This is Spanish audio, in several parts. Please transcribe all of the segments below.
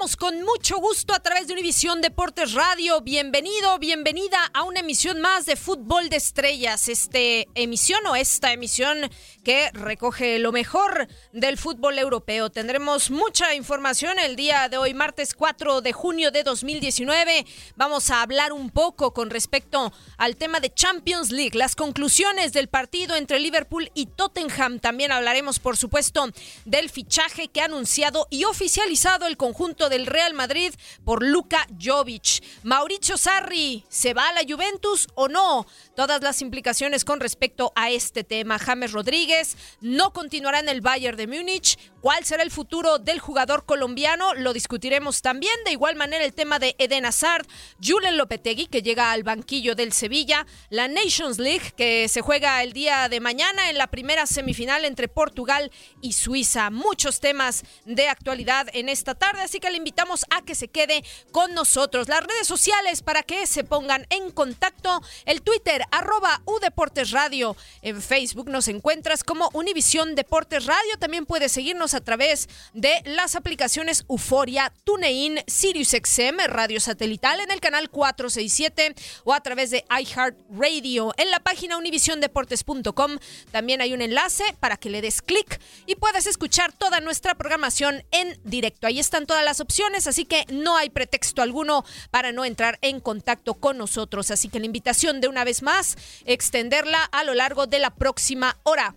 Con mucho gusto a través de Univisión Deportes Radio. Bienvenido, bienvenida a una emisión más de Fútbol de Estrellas. Este emisión o esta emisión que recoge lo mejor del fútbol europeo. Tendremos mucha información el día de hoy, martes 4 de junio de 2019. Vamos a hablar un poco con respecto al tema de Champions League, las conclusiones del partido entre Liverpool y Tottenham. También hablaremos, por supuesto, del fichaje que ha anunciado y oficializado el conjunto del Real Madrid por Luka Jovic. Mauricio Sarri, ¿se va a la Juventus o no? Todas las implicaciones con respecto a este tema. James Rodríguez no continuará en el Bayern de Múnich. ¿Cuál será el futuro del jugador colombiano? Lo discutiremos también. De igual manera el tema de Eden Hazard, Julen Lopetegui, que llega al banquillo del Sevilla, la Nations League, que se juega el día de mañana en la primera semifinal entre Portugal y Suiza. Muchos temas de actualidad en esta tarde, así que le invitamos a que se quede con nosotros. Las redes sociales para que se pongan en contacto, el Twitter arroba Udeportes Radio, en Facebook nos encuentras como Univisión Deportes Radio, también puedes seguirnos a través de las aplicaciones Euforia, TuneIn, SiriusXM, Radio Satelital en el canal 467 o a través de iHeartRadio. En la página univisiondeportes.com también hay un enlace para que le des clic y puedas escuchar toda nuestra programación en directo. Ahí están todas las opciones, así que no hay pretexto alguno para no entrar en contacto con nosotros. Así que la invitación de una vez más, extenderla a lo largo de la próxima hora.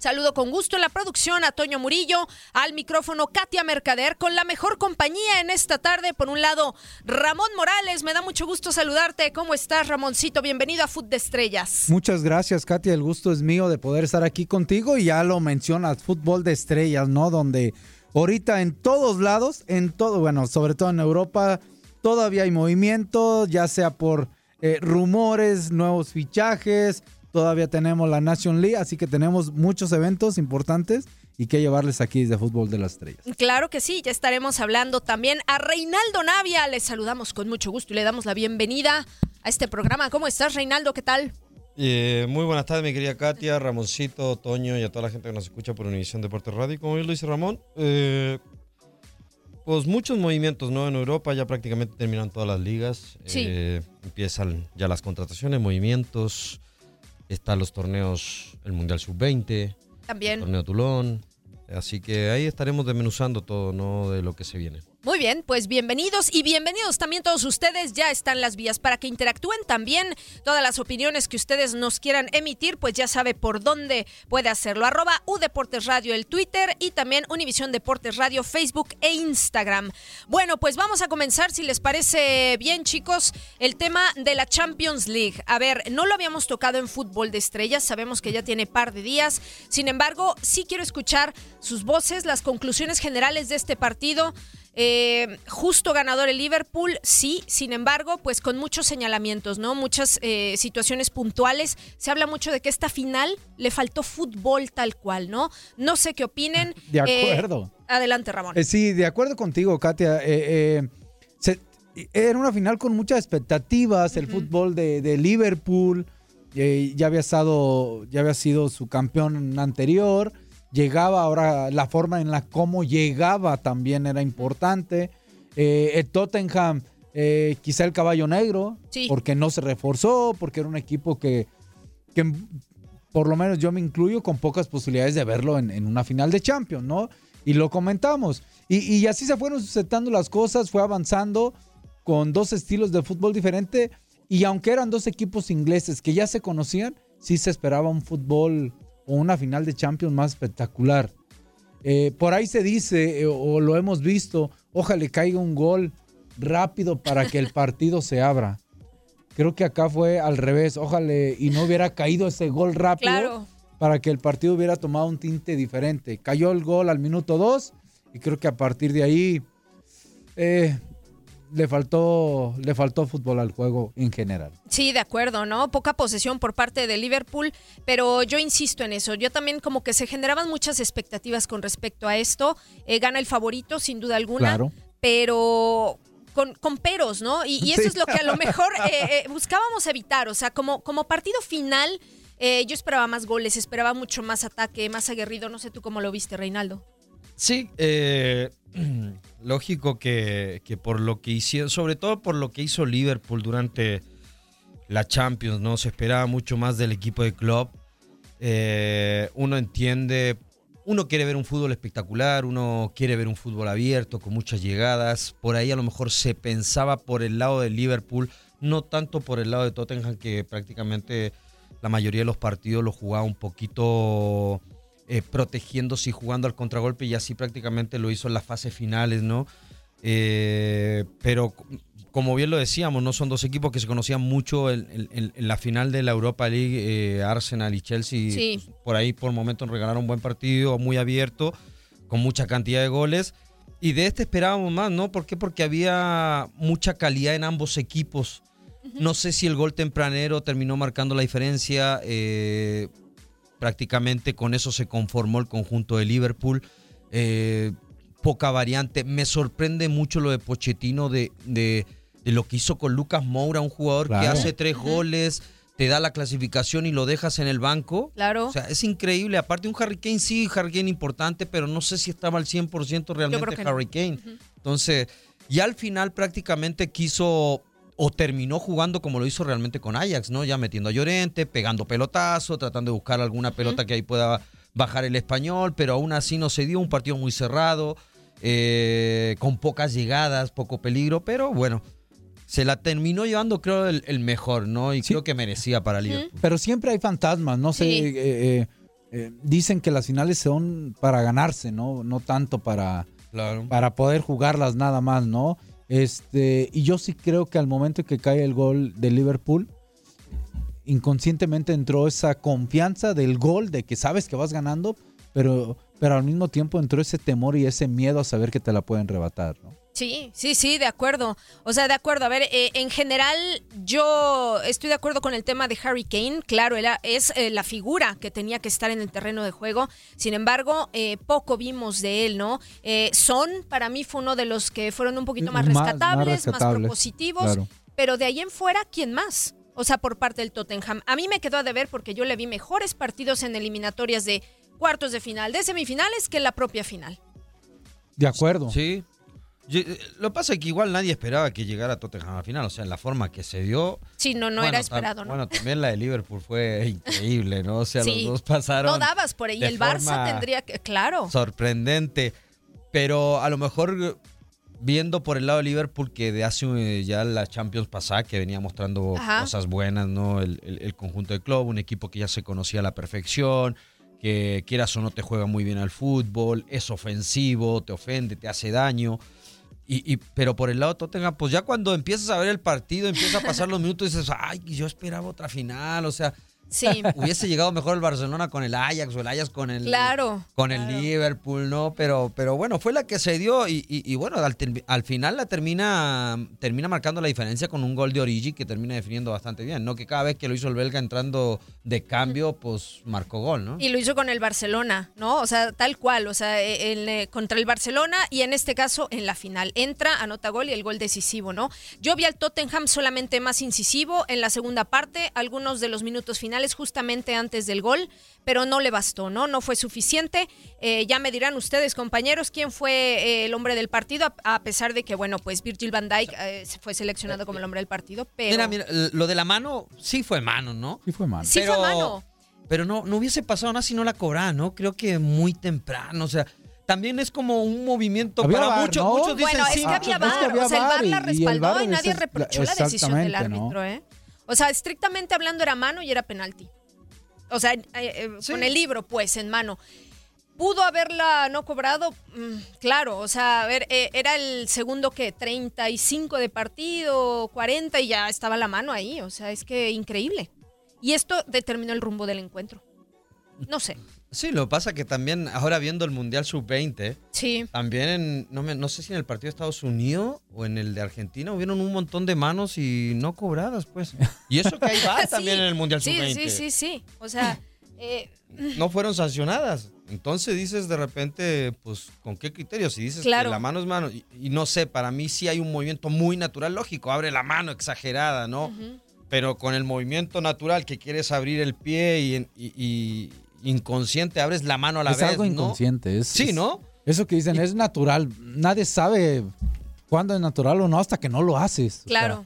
Saludo con gusto en la producción a Toño Murillo, al micrófono Katia Mercader, con la mejor compañía en esta tarde. Por un lado, Ramón Morales, me da mucho gusto saludarte. ¿Cómo estás, Ramoncito? Bienvenido a Foot de Estrellas. Muchas gracias, Katia. El gusto es mío de poder estar aquí contigo y ya lo mencionas, fútbol de estrellas, ¿no? Donde ahorita en todos lados, en todo, bueno, sobre todo en Europa, todavía hay movimiento, ya sea por eh, rumores, nuevos fichajes, todavía tenemos la Nation League, así que tenemos muchos eventos importantes y que llevarles aquí desde Fútbol de las Estrellas. Claro que sí, ya estaremos hablando también a Reinaldo Navia. Les saludamos con mucho gusto y le damos la bienvenida a este programa. ¿Cómo estás, Reinaldo? ¿Qué tal? Eh, muy buenas tardes, mi querida Katia, Ramoncito, Toño y a toda la gente que nos escucha por Univisión Deportes Radio. Como bien lo dice Ramón, eh, Pues muchos movimientos, ¿no? En Europa ya prácticamente terminan todas las ligas. Sí. Eh, empiezan ya las contrataciones, movimientos. Están los torneos, el Mundial Sub-20, También. torneo Tulón. Así que ahí estaremos desmenuzando todo, ¿no? De lo que se viene. Muy bien, pues bienvenidos y bienvenidos también todos ustedes. Ya están las vías para que interactúen también. Todas las opiniones que ustedes nos quieran emitir, pues ya sabe por dónde puede hacerlo. Arroba U Deportes Radio el Twitter y también Univisión Deportes Radio Facebook e Instagram. Bueno, pues vamos a comenzar, si les parece bien, chicos, el tema de la Champions League. A ver, no lo habíamos tocado en fútbol de estrellas, sabemos que ya tiene par de días. Sin embargo, sí quiero escuchar sus voces, las conclusiones generales de este partido. Eh, justo ganador el Liverpool, sí, sin embargo, pues con muchos señalamientos, ¿no? Muchas eh, situaciones puntuales. Se habla mucho de que esta final le faltó fútbol tal cual, ¿no? No sé qué opinen. De Eh, acuerdo. adelante, Ramón. Sí, de acuerdo contigo, Katia. Se- era una final con muchas expectativas. El fútbol de, de Liverpool ya había estado, ya había sido su campeón anterior. Llegaba ahora la forma en la cómo llegaba también era importante. Eh, el Tottenham, eh, quizá el caballo negro, Sí. porque no se reforzó, porque era un equipo que, que por lo menos yo me incluyo con pocas posibilidades de verlo en, en una final de Champions, ¿no? Y lo comentamos. Y, y así se fueron sucediendo las cosas, fue avanzando con dos estilos de fútbol diferente. Y aunque eran dos equipos ingleses que ya se conocían, sí se esperaba un fútbol o una final de Champions más espectacular. Eh, por ahí se dice, eh, o lo hemos visto, ojalá le caiga un gol rápido para que el partido se abra. Creo que acá fue al revés, ojalá y no hubiera caído ese gol rápido Claro. para que el partido hubiera tomado un tinte diferente. Cayó el gol al minuto 2 y creo que a partir de ahí eh, le, faltó, le faltó fútbol al juego en general. Sí, de acuerdo, ¿no? Poca posesión por parte de Liverpool, pero yo insisto en eso. Yo también como que se generaban muchas expectativas con respecto a esto. Eh, gana el favorito, sin duda alguna. Claro. Pero con, con peros, ¿no? Y, y eso Sí. es lo que a lo mejor eh, eh, buscábamos evitar. O sea, como, como partido final, eh, yo esperaba más goles, esperaba mucho más ataque, más aguerrido. No sé tú cómo lo viste, Reinaldo. Sí, eh, lógico que, que por lo que hicieron, sobre todo por lo que hizo Liverpool durante la Champions, ¿no? Se esperaba mucho más del equipo de club. Eh, uno entiende, uno quiere ver un fútbol espectacular, uno quiere ver un fútbol abierto, con muchas llegadas. Por ahí a lo mejor se pensaba por el lado de Liverpool, no tanto por el lado de Tottenham, que prácticamente la mayoría de los partidos lo jugaba un poquito eh, protegiéndose y jugando al contragolpe y así prácticamente lo hizo en las fases finales, ¿no? Eh, pero como bien lo decíamos, no son dos equipos que se conocían mucho en, en- en la final de la Europa League, eh, Arsenal y Chelsea. Sí. pues, por ahí por momentos regalaron un buen partido, muy abierto, con mucha cantidad de goles. Y de este esperábamos más, ¿no? ¿Por qué? Porque había mucha calidad en ambos equipos. No sé si el gol tempranero terminó marcando la diferencia. eh, prácticamente con eso se conformó el conjunto de Liverpool. Eh, poca variante. Me sorprende mucho lo de Pochettino de, de- de lo que hizo con Lucas Moura, un jugador que hace tres goles, te da la clasificación y lo dejas en el banco. Claro. O sea, es increíble. Aparte, un Harry Kane sí, Harry Kane importante, pero no sé si estaba al 100% realmente no. Harry Kane. Entonces, y al final prácticamente quiso o terminó jugando como lo hizo realmente con Ajax, ¿no? Ya metiendo a Llorente, pegando pelotazo, tratando de buscar alguna pelota que ahí pueda bajar el español, pero aún así no se dio un partido muy cerrado, eh, con pocas llegadas, poco peligro, pero bueno, se la terminó llevando creo el, el mejor, ¿no? Y creo que merecía para Liverpool. Pero siempre hay fantasmas, no sé. Sí. eh, eh, eh, dicen que las finales son para ganarse, ¿no? No tanto para, Claro. para poder jugarlas nada más, ¿no? Este, y yo sí creo que al momento que cae el gol de Liverpool, inconscientemente entró esa confianza del gol, de que sabes que vas ganando, pero, pero al mismo tiempo entró ese temor y ese miedo a saber que te la pueden rebatar, ¿no? Sí, sí, sí, de acuerdo. O sea, de acuerdo. A ver, eh, en general yo estoy de acuerdo con el tema de Harry Kane. Claro, él es eh, la figura que tenía que estar en el terreno de juego. Sin embargo, eh, poco vimos de él, ¿no? Eh, Son, para mí, fue uno de los que fueron un poquito más Más- más rescatables, más, propositivos. claro. Pero de ahí en fuera, ¿quién más? O sea, por parte del Tottenham. A mí me quedó a deber porque yo le vi mejores partidos en eliminatorias de cuartos de final, de semifinales, que en la propia final. De acuerdo. Sí. Yo- eh, lo que pasa es que igual nadie esperaba que llegara Tottenham a la final, o sea, en la forma que se dio. Sí, no, no Bueno, era esperado, ¿no? Bueno, también la de Liverpool fue increíble, ¿no? O sea, Sí. los dos pasaron. No dabas por ahí. El Barça tendría que. Claro. Sorprendente. Pero a lo mejor viendo por el lado de Liverpool que de hace eh, ya la Champions pasada que venía mostrando Ajá. cosas buenas, ¿no? El, el- el conjunto del club, un equipo que ya se conocía a la perfección, que quieras o no te juega muy bien al fútbol, es ofensivo, te ofende, te hace daño. Y, y- pero por el lado de Tottenham, pues ya cuando empiezas a ver el partido, empieza a pasar los minutos y dices, ay, yo esperaba otra final, o sea, Sí. hubiese llegado mejor el Barcelona con el Ajax o el Ajax con el, Claro. con el Liverpool, ¿no? Pero, pero bueno, fue la que se dio y, y- y bueno, al, final la termina, termina marcando la diferencia con un gol de Origi que termina definiendo bastante bien, ¿no? Que cada vez que lo hizo el belga entrando de cambio, pues marcó gol, ¿no? Y lo hizo con el Barcelona, ¿no? O sea, tal cual, o sea, eh, el, eh, contra el Barcelona y en este caso en la final. Entra, anota gol y el gol decisivo, ¿no? Yo vi al Tottenham solamente más incisivo en la segunda parte, algunos de los minutos finales justamente antes del gol, pero no le bastó, ¿no? No fue suficiente. Eh, ya me dirán ustedes, compañeros, quién fue eh, el hombre del partido, a, a pesar de que, bueno, pues Virgil van Dijk eh, fue seleccionado como el hombre del partido, pero... Mira, mira, lo de la mano sí fue mano, ¿no? Sí fue mal. Sí fue mano. Pero no, no hubiese pasado nada si no la cobraba, ¿no? Creo que muy temprano, o sea, también es como un movimiento Había para VAR, muchos, ¿no? muchos dicen Bueno, es sí, que muchos había no. Es que VAR, había o sea, el VAR VAR la y respaldó y, nadie reprochó la decisión del árbitro, ¿eh? O sea, estrictamente hablando era mano y era penalti. O sea, eh, eh, con el libro, pues, en mano. ¿Pudo haberla no cobrado? Mm, claro, o sea, a ver, eh, era el segundo que 35 de partido, 40 y ya estaba la mano ahí, o sea, es que increíble. Y esto determinó el rumbo del encuentro. No sé. Sí, lo que pasa que también ahora viendo el Mundial Sub-20, Sí. también en- no, me- no sé si en el partido de Estados Unidos o en el de Argentina hubieron un montón de manos y no cobradas, pues. Y eso que hay Sí, también en el Mundial Sí, Sub-20. sí, sí, sí. O sea, eh, No fueron sancionadas. Entonces dices de repente, pues, ¿con qué criterios? Si dices Claro. que la mano es mano, y, y no sé, para mí sí hay un movimiento muy natural, lógico, abre la mano exagerada, ¿no? Pero con el movimiento natural que quieres abrir el pie y, y- y inconsciente abres la mano a la es vez, algo ¿no? inconsciente. Es, Sí, es- ¿no? Eso que dicen es natural. Nadie sabe cuándo es natural o no hasta que no lo haces. O claro.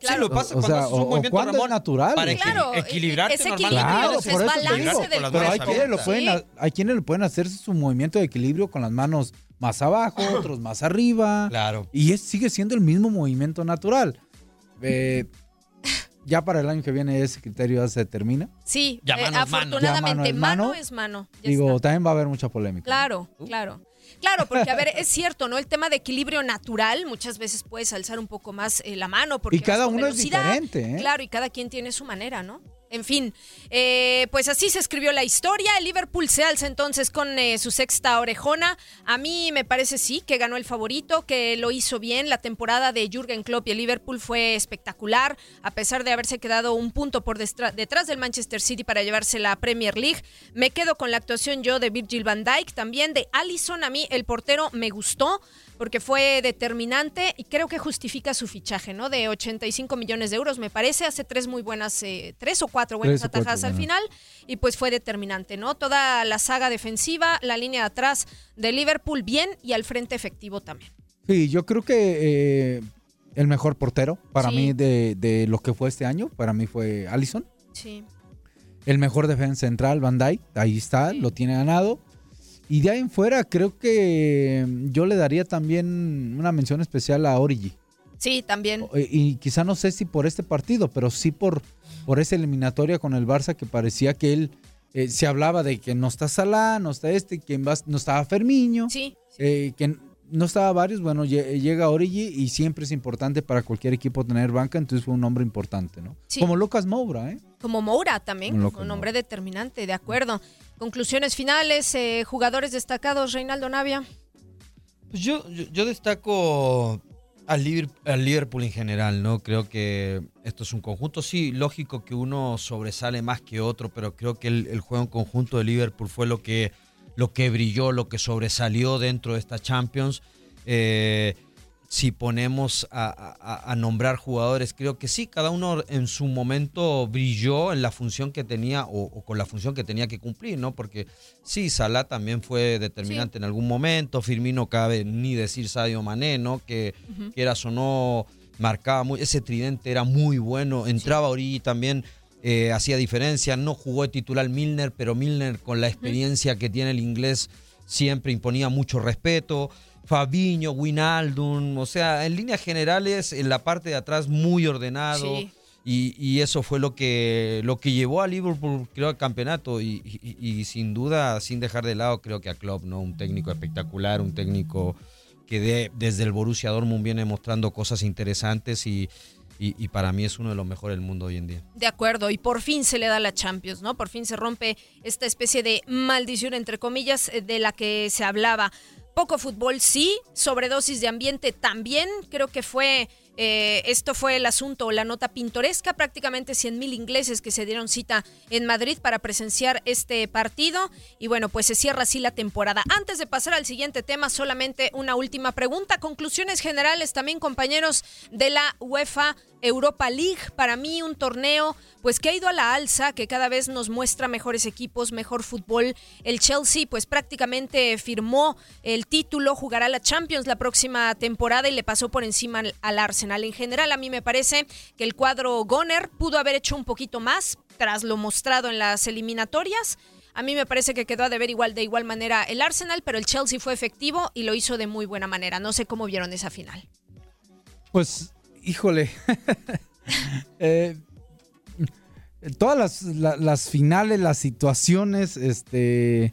sea, Sí, lo pasa o cuando sea, haces un o- o movimiento, cuándo es natural. para Claro, equilibrarte ese normalmente. equilibrio, Claro, o es balance del Pero hay manos quienes, lo pueden, Sí. hay quienes lo pueden hacer su movimiento de equilibrio con las manos más abajo, otros más arriba. Claro. Y es, sigue siendo el mismo movimiento natural. Eh, ya para el año que viene ese criterio ya se termina. Sí, Ya eh, mano es mano. afortunadamente, mano es mano, mano. es mano. Ya Digo, está. también va a haber mucha polémica. Claro, claro. Claro, porque a ver, es cierto, ¿no? El tema de equilibrio natural, muchas veces puedes alzar un poco más eh, la mano porque Y cada uno es diferente, ¿eh? Claro, y cada quien tiene su manera, ¿no? En fin, eh, pues así se escribió la historia. El Liverpool se alza entonces con eh, su sexta orejona. A mí me parece sí que ganó el favorito, que lo hizo bien. La temporada de Jürgen Klopp y el Liverpool fue espectacular, a pesar de haberse quedado un punto por detrás del Manchester City para llevarse la Premier League. Me quedo con la actuación yo de Virgil van Dijk, también de Allison. A mí el portero me gustó porque fue determinante y creo que justifica su fichaje, ¿no? De 85 millones de euros, me parece. Hace tres muy buenas, eh, tres o cuatro buenas cuatro atajadas al final y pues fue determinante, ¿no? Toda la saga defensiva, la línea de atrás de Liverpool bien y al frente efectivo también. Sí, yo creo que eh, el mejor portero para Sí. mí de, de lo que fue este año, para mí fue Allison. Sí. El mejor defensa central, Van Dijk, ahí está, Sí. lo tiene ganado. Y de ahí en fuera, creo que yo le daría también una mención especial a Origi. Sí, también. Eh, Y quizá no sé si por este partido, pero sí por, por esa eliminatoria con el Barça que parecía que él eh, se hablaba de que no está Salah, no está este, que no estaba Fermiño, Sí. eh, que no estaba varios. Bueno, lle- llega Origi y siempre es importante para cualquier equipo tener banca, entonces fue un hombre importante, ¿no? Sí. Como Lucas Moura, ¿eh? Como Moura también, Un hombre determinante, de acuerdo. Conclusiones finales, eh, jugadores destacados, Reinaldo Navia. Pues yo, yo, yo destaco al Liverpool, al Liverpool en general, ¿no? Creo que esto es un conjunto. Sí, lógico que uno sobresale más que otro, pero creo que el, el juego en conjunto de Liverpool fue lo que, lo que brilló, lo que sobresalió dentro de esta Champions. Eh, si ponemos a, a- a nombrar jugadores, creo que sí, cada uno en su momento brilló en la función que tenía o, o con la función que tenía que cumplir, ¿no? Porque sí, Salah también fue determinante en algún momento, Firmino cabe ni decir Sadio Mané, ¿no? Que quieras o no, marcaba muy, ese tridente era muy bueno, entraba Origi también. Eh, hacía diferencia, no jugó de titular Milner, pero Milner con la experiencia que tiene el inglés siempre imponía mucho respeto. Fabiño, Winaldum, o sea, en líneas generales, en la parte de atrás muy ordenado. Sí. Y, y eso fue lo que, lo que llevó a Liverpool, creo, al campeonato. Y, y- y sin duda, sin dejar de lado, creo que a Klopp, ¿no? Un técnico espectacular, un técnico que de- desde el Borussia Dortmund viene mostrando cosas interesantes y, y- para mí es uno de los mejores del mundo hoy en día. De acuerdo, y por fin se le da la Champions, ¿no? Por fin se rompe esta especie de maldición, entre comillas, eh, de la que se hablaba. Poco fútbol, sí, sobredosis de ambiente también, creo que fue, eh, esto fue el asunto, la nota pintoresca, prácticamente 100 mil ingleses que se dieron cita en Madrid para presenciar este partido, y bueno, pues se cierra así la temporada. Antes de pasar al siguiente tema, solamente una última pregunta, conclusiones generales también, compañeros de la UEFA Europa League, para mí un torneo pues que ha ido a la alza, que cada vez nos muestra mejores equipos, mejor fútbol. El Chelsea pues prácticamente firmó el título, jugará la Champions la próxima temporada y le pasó por encima al, al En general a mí me parece que el cuadro Goner pudo haber hecho un poquito más tras lo mostrado en las eliminatorias. A mí me parece que quedó a deber igual de igual manera el Arsenal, pero el Chelsea fue efectivo y lo hizo de muy buena manera. No sé cómo vieron esa final. Pues, híjole. Eh, todas las, la- las finales, las situaciones, este,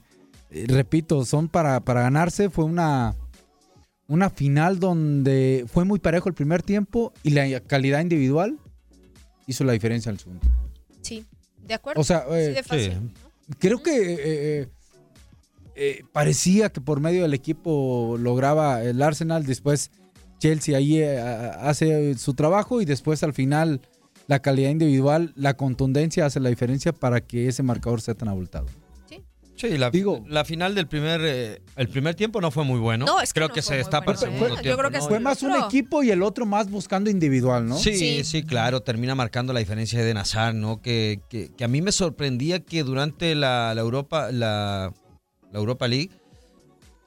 eh, repito, son para, para ganarse. Fue una, una final donde fue muy parejo el primer tiempo y la calidad individual hizo la diferencia en el segundo. Sí, de acuerdo. O sea, Sí, eh, de fácil. creo que eh, eh, eh, parecía que por medio del equipo lograba el Arsenal, después Chelsea ahí eh, hace su trabajo y después al final la calidad individual, la contundencia hace la diferencia para que ese marcador sea tan abultado. Sí, la, la final del primer, eh, el primer tiempo no fue muy bueno. No, es que Creo no que se destapa el bueno, ¿eh? segundo Yo tiempo. creo que ¿no? fue más un equipo y el otro más buscando individual, ¿no? Sí, sí, claro, termina marcando la diferencia de Nazar, ¿no? Que, que- que a mí me sorprendía que durante la, la Europa, la, la Europa League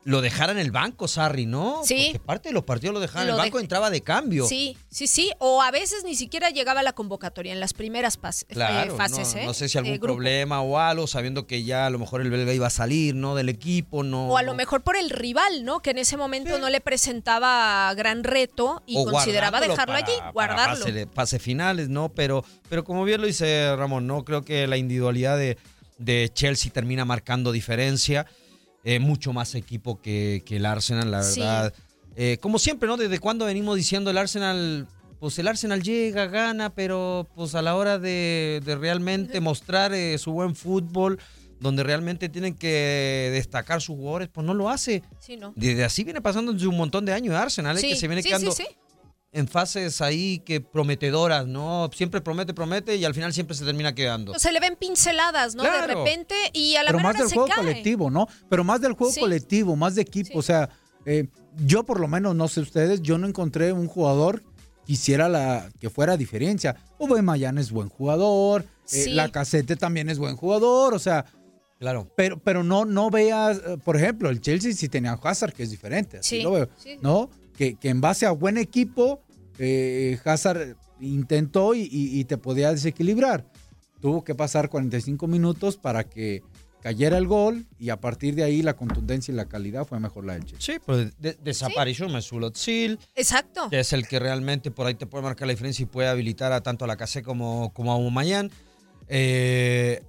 lo dejara en el banco, Sarri, ¿no? Sí. Porque parte de los partidos lo dejaba en el banco, entraba de cambio. Sí, sí, sí. O a veces ni siquiera llegaba a la convocatoria en las primeras eh, fases. no, ¿eh? no sé si algún problema o algo, sabiendo que ya a lo mejor el belga iba a salir, ¿no? Del equipo, ¿no? O a lo mejor por el rival, ¿no? Que en ese momento no le presentaba gran reto y o consideraba dejarlo para- allí, guardarlo. Pase, pase finales, ¿no? Pero, pero como bien lo dice Ramón, ¿no? Creo que la individualidad de, de Chelsea termina marcando diferencia. Eh, mucho más equipo que, que el Arsenal, la Sí. verdad. Eh, como siempre, ¿no? Desde cuando venimos diciendo el Arsenal, pues el Arsenal llega, gana, pero pues a la hora de, de realmente mostrar eh, su buen fútbol, donde realmente tienen que destacar sus jugadores, pues no lo hace. Sí, ¿no? Desde así viene pasando desde un montón de años Arsenal, ¿eh? Sí, que se viene sí, quedando sí, sí. En fases ahí que prometedoras, ¿no? Siempre promete, promete y al final siempre se termina quedando. Se le ven pinceladas, ¿no? De repente y a la Pero más del se juego cae. colectivo, ¿no? Pero más del juego Sí. colectivo, más de equipo. O sea, eh, yo por lo menos, no sé ustedes, yo no encontré un jugador que hiciera la que fuera diferencia. Mayan es buen jugador, eh, Sí. la Casete también es buen jugador, o sea. Claro. Pero, pero no, no veas, eh, por ejemplo, el Chelsea sí tenía a Hazard, que es diferente. Así Sí, lo veo. sí. ¿No? Que, que en base a buen equipo, eh, Hazard intentó y, y- y te podía desequilibrar. Tuvo que pasar 45 minutos para que cayera el gol y a partir de ahí la contundencia y la calidad fue mejor la del Chelsea. Sí, pues de- desapareció Mesut Özil, Exacto. que es el que realmente por ahí te puede marcar la diferencia y puede habilitar a tanto a la Casé como, como a Aubameyang. Eh,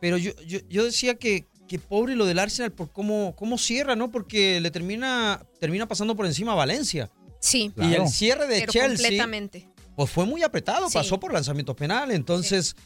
pero yo, yo, yo decía que, que pobre lo del Arsenal por cómo, cómo cierra, ¿no? Porque le termina, termina pasando por encima a Valencia. Sí. Y el cierre de Pero Chelsea completamente. pues fue muy apretado, Sí. pasó por lanzamientos penales. Entonces,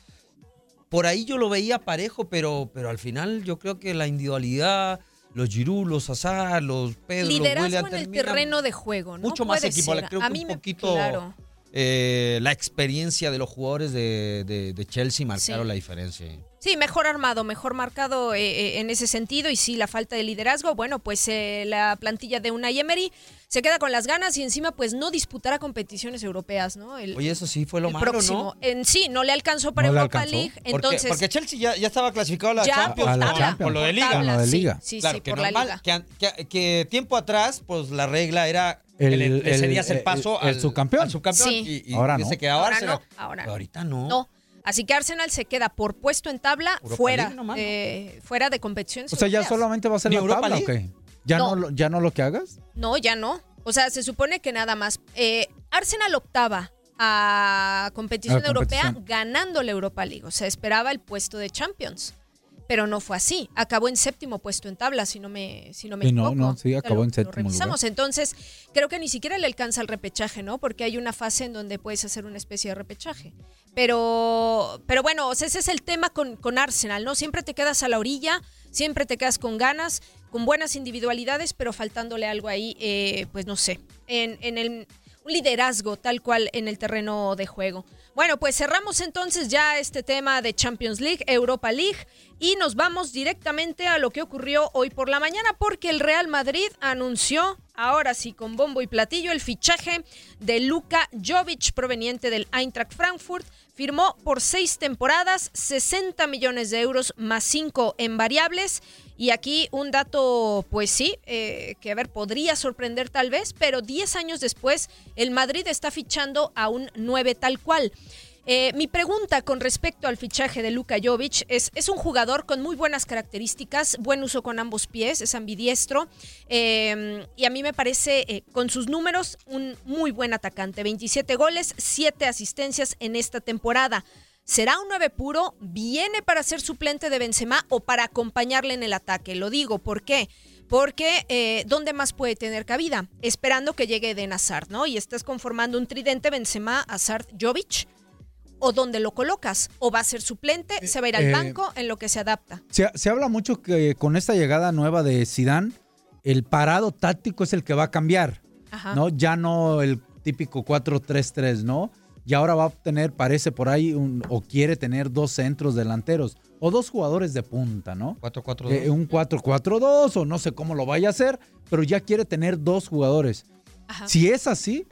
por ahí yo lo veía parejo, pero, pero al final yo creo que la individualidad, los Giroud, los Hazard, los Pedro, los Liderazgo William, en el terreno de juego, ¿no? mucho más Puede equipo. ser. Creo a que mí un me- poquito, claro. Eh, la experiencia de los jugadores de, de- de Chelsea marcaron Sí. la diferencia. Sí, mejor armado, mejor marcado eh, eh, en ese sentido y sí, la falta de liderazgo, bueno, pues eh, la plantilla de Unai Emery se queda con las ganas y encima pues no disputará competiciones europeas, ¿no? El, Oye, eso sí fue lo malo, próximo. ¿no? En sí, no le alcanzó para No Europa alcanzó. League, Porque, entonces porque Chelsea ya, ya estaba clasificado a la ya Champions. por A la tabla, Champions. Por lo de por Liga. tabla, Lo de sí, Liga. Sí, claro, sí, por normal, la Liga. que, que- que tiempo atrás, pues la regla era que El- le, le el- cedías el el- paso el al subcampeón. al subcampeón Sí. y, y Ahora y no. se quedaba Ahora Arsenal. no, ahora Pero ahorita no. No. Así que Arsenal se queda por puesto en tabla Europa fuera, eh, fuera de competiciones. O sea, ya solamente va a ser ¿Ni la Europa tabla o League? qué? ¿Ya no, No. lo- ya no lo que hagas? No, ya no. O sea, se supone que nada más. Eh, Arsenal octava a competición A la europea competición. ganando la Europa League. O sea, esperaba el puesto de Champions. Pero no fue así. Acabó en séptimo puesto en tabla, si no me, si no me Sí, equivoco. no, sí, acabó lo- en lo séptimo lugar. revisamos. Entonces, creo que ni siquiera le alcanza el repechaje, ¿no? Porque hay una fase en donde puedes hacer una especie de repechaje. Pero, pero bueno, o sea, ese es el tema con, con Arsenal, ¿no? Siempre te quedas a la orilla, siempre te quedas con ganas, con buenas individualidades, pero faltándole algo ahí, eh, pues no sé, en, en el, un liderazgo tal cual en el terreno de juego. Bueno, pues cerramos entonces ya este tema de Champions League, Europa League, y nos vamos directamente a lo que ocurrió hoy por la mañana, porque el Real Madrid anunció, ahora sí con bombo y platillo, el fichaje de Luka Jovic, proveniente del Eintracht Frankfurt. Firmó por seis temporadas, 60 millones de euros más cinco en variables. Y aquí un dato, pues sí, eh, que a ver, podría sorprender tal vez, pero 10 años después, el Madrid está fichando a un 9 tal cual. Eh, mi pregunta con respecto al fichaje de Luka Jovic es, es un jugador con muy buenas características, buen uso con ambos pies, es ambidiestro eh, y a mí me parece eh, con sus números un muy buen atacante, 27 goles, 7 asistencias en esta temporada. ¿Será un 9 puro? ¿Viene para ser suplente de Benzema o para acompañarle en el ataque? Lo digo, ¿por qué? Porque eh, ¿dónde más puede tener cabida? Esperando que llegue Eden Hazard, ¿no? Y estás conformando un tridente Benzema, Hazard, Jovic. ¿O dónde lo colocas? ¿O va a ser suplente? ¿Se va a ir al eh, banco en lo que se adapta? Se, se habla mucho que con esta llegada nueva de Sidán, el parado táctico es el que va a cambiar, Ajá. ¿no? Ya no el típico 4-3-3, ¿no? Y ahora va a tener, parece por ahí, un- o quiere tener dos centros delanteros o dos jugadores de punta, ¿no? 4-4-2. Eh, un 4-4-2 o no sé cómo lo vaya a hacer, pero ya quiere tener dos jugadores. Ajá. Si es así,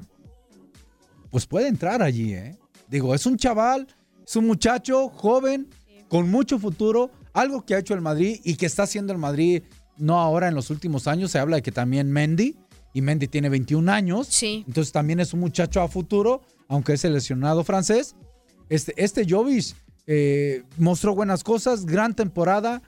pues puede entrar allí, ¿eh? Digo, es un chaval, es un muchacho joven, con mucho futuro, algo que ha hecho el Madrid y que está haciendo el Madrid, no ahora en los últimos años, se habla de que también Mendy, y Mendy tiene 21 años, Sí. entonces también es un muchacho a futuro, aunque es seleccionado francés. Este, este Jovic eh, mostró buenas cosas, gran temporada.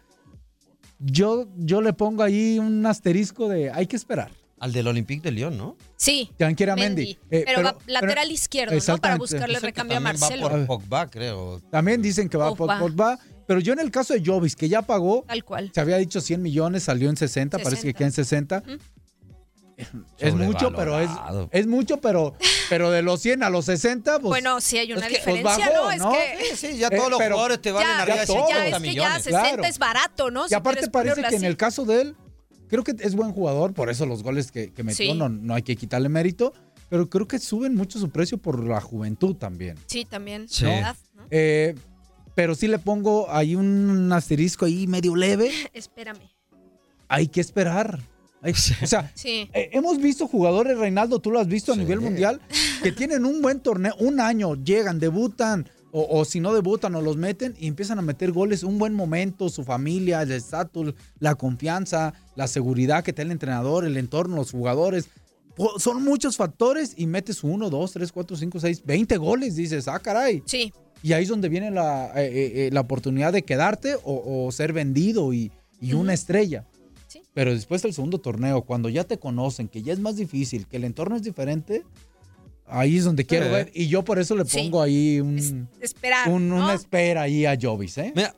Yo, yo le pongo ahí un asterisco de hay que esperar. Al del Olympique de Lyon, ¿no? Sí. A Mendy. Eh, pero, va lateral izquierdo, ¿no? Para buscarle recambio a Marcelo. Va por Pogba, creo. También dicen que va por Pogba. Pogba. Pero yo en el caso de Jovis, que ya pagó, Tal cual. se había dicho 100 millones, salió en 60, parece que 60. queda en 60. Es mucho, pero es, es mucho, pero, pero de los 100 a los 60, pues. bueno, sí hay una es que, pues, diferencia, bajó, ¿no? Es que Sí, sí, ya Eh, todos los pero- jugadores te valen ya, arriba ya de ya 50 es que ya millones. 60 claro. es barato, ¿no? Y Si aparte parece que en el caso de él, creo que es buen jugador, por eso los goles que, que metió, Sí. no, no hay que quitarle mérito, pero creo que suben mucho su precio por la juventud también. Sí, también. Sí. la edad, ¿no? Eh, pero sí le pongo ahí un asterisco ahí medio leve, Espérame. hay que esperar. Hay- o sea, Sí. eh, hemos visto jugadores, Reinaldo, tú lo has visto a Sí. nivel mundial, que tienen un buen torneo, un año, llegan, debutan, o, o si no debutan o los meten y empiezan a meter goles, un buen momento, su familia, el estatus, la confianza, la seguridad que tiene el entrenador, el entorno, los jugadores. Son muchos factores y metes uno, dos, tres, cuatro, cinco, seis, 20 goles, dices, ah, caray. Sí. Y ahí es donde viene la, eh, eh, eh, la oportunidad de quedarte o, o ser vendido y, y una estrella. Sí. Pero después del segundo torneo, cuando ya te conocen, que ya es más difícil, que el entorno es diferente, ahí es donde quiero Sí. ver. Y yo por eso le Sí. pongo ahí Es- un, esperar. un- ¿no? una espera ahí a Jovis, ¿eh? Mira,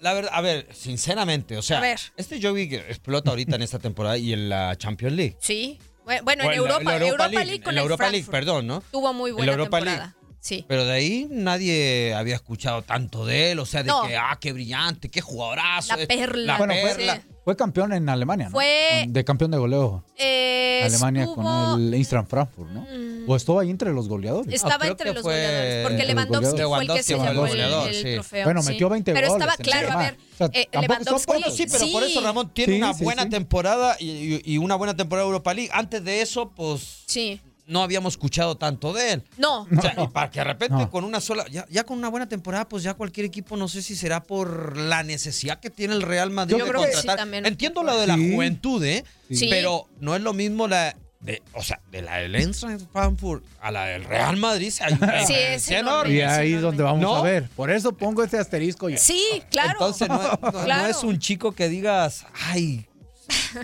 la verdad, a ver, sinceramente, o sea, A ver. este Jovi que explota ahorita en esta temporada y en la Champions League. Sí. Bueno, en Europa, la Europa, League, con en la el Europa League, perdón, ¿no? Tuvo muy En buena la Europa temporada. Sí. Pero de ahí nadie había escuchado tanto de él, o sea, de No. que, ah, qué brillante, qué jugadorazo. La es- perla. La Bueno, fue, perla. Sí. Fue campeón en Alemania, ¿no? Fue- De campeón de goleo. Eh, Alemania estuvo- con el Eintracht Frankfurt, ¿no? Mm, ¿O estuvo ahí entre los goleadores? Estaba creo entre los fue- goleadores, porque Lewandowski fue el que se llevó el el, goleador, el sí. trofeo. Bueno, sí. metió 20 Pero goles estaba en claro, a ver, O sea, eh, tampoco son Lewandowski. pocos. Sí, pero por eso Ramón tiene Sí, una sí, buena sí. temporada y, y- y una buena temporada de Europa League. Antes de eso, pues Sí. No habíamos escuchado tanto de él. No. O sea, y para que de repente No. con una sola, ya, ya con una buena temporada, pues ya cualquier equipo, no sé si será por la necesidad que tiene el Real Madrid Yo de creo que sí contratar. también. Entiendo lo de la Sí. juventud, ¿eh? Sí. Pero no es lo mismo la de, o sea, de la del Eintracht Frankfurt a la del Real Madrid. Hay una Sí, es enorme. Y ahí es donde vamos ¿No? a ver. Por eso pongo ese asterisco. Ya. Sí, claro. Entonces no, es- no- no es un chico que digas, ay,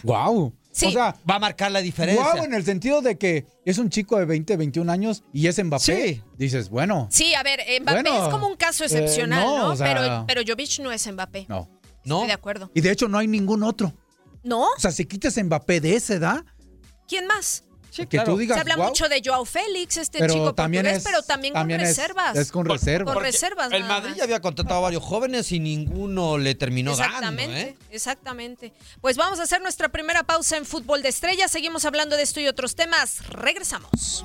Wow. Sí. O sea, va a marcar la diferencia. wow en el sentido de que es un chico de 20, 21 años y es Mbappé. Sí. Dices, bueno, Sí, a ver, Mbappé Bueno, es como un caso eh, excepcional, no, ¿no? o sea- pero, pero Jovic no es Mbappé. no. ¿No? Estoy de acuerdo. Y de hecho no hay ningún otro. ¿No? O sea, si quitas Mbappé de esa edad, ¿Quién más? Sí, que claro. tú digas, Se habla mucho de Joao Félix, este pero chico también portugués, es- pero también, también con es- reservas. es con reservas. Con reservas. El Madrid más. ya había contratado a varios jóvenes y ninguno le terminó dando, Exactamente, ¿eh? exactamente. Pues vamos a hacer nuestra primera pausa en Fútbol de Estrellas. Seguimos hablando de esto y otros temas. Regresamos.